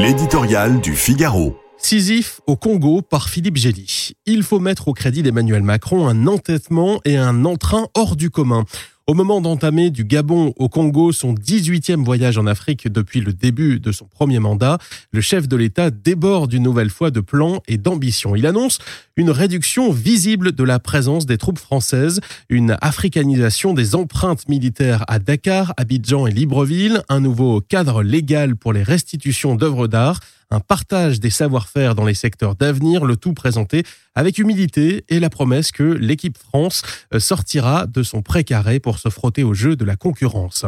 L'éditorial du Figaro. Sisyphe au Congo par Philippe Gély. Il faut mettre au crédit d'Emmanuel Macron un entêtement et un entrain hors du commun. Au moment d'entamer du Gabon au Congo son 18e voyage en Afrique depuis le début de son premier mandat, le chef de l'État déborde une nouvelle fois de plans et d'ambition. Il annonce une réduction visible de la présence des troupes françaises, une africanisation des empreintes militaires à Dakar, Abidjan et Libreville, un nouveau cadre légal pour les restitutions d'œuvres d'art, un partage des savoir-faire dans les secteurs d'avenir, le tout présenté avec humilité et la promesse que l'équipe France euh, sortira de son précaré pour se frotter au jeu de la concurrence.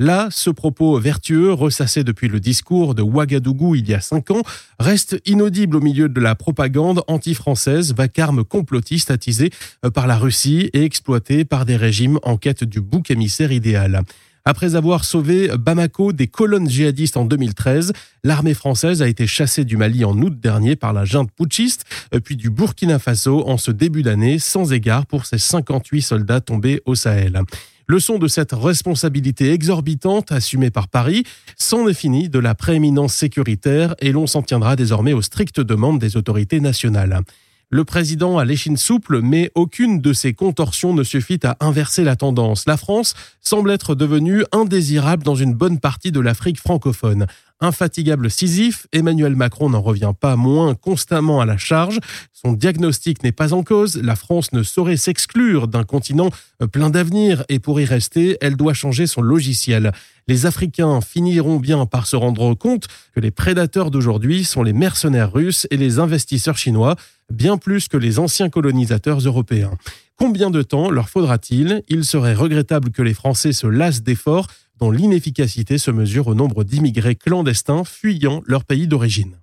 Là, ce propos vertueux, ressassé depuis le discours de Ouagadougou il y a cinq ans, reste inaudible au milieu de la propagande anti-française, vacarme complotiste attisé euh, par la Russie et exploité par des régimes en quête du bouc émissaire idéal. Après avoir sauvé Bamako des colonnes djihadistes en 2013, l'armée française a été chassée du Mali en août dernier par la junte putschiste, puis du Burkina Faso en ce début d'année, sans égard pour ses 58 soldats tombés au Sahel. Leçon de cette responsabilité exorbitante assumée par Paris, s'en est fini de la prééminence sécuritaire et l'on s'en tiendra désormais aux strictes demandes des autorités nationales. Le président a l'échine souple, mais aucune de ses contorsions ne suffit à inverser la tendance. La France semble être devenue indésirable dans une bonne partie de l'Afrique francophone. Infatigable Sisyphe, Emmanuel Macron n'en revient pas moins constamment à la charge. Son diagnostic n'est pas en cause. La France ne saurait s'exclure d'un continent plein d'avenir et pour y rester, elle doit changer son logiciel. Les Africains finiront bien par se rendre compte que les prédateurs d'aujourd'hui sont les mercenaires russes et les investisseurs chinois, bien plus que les anciens colonisateurs européens. Combien de temps leur faudra-t-il Il serait regrettable que les Français se lassent d'efforts dont l'inefficacité se mesure au nombre d'immigrés clandestins fuyant leur pays d'origine.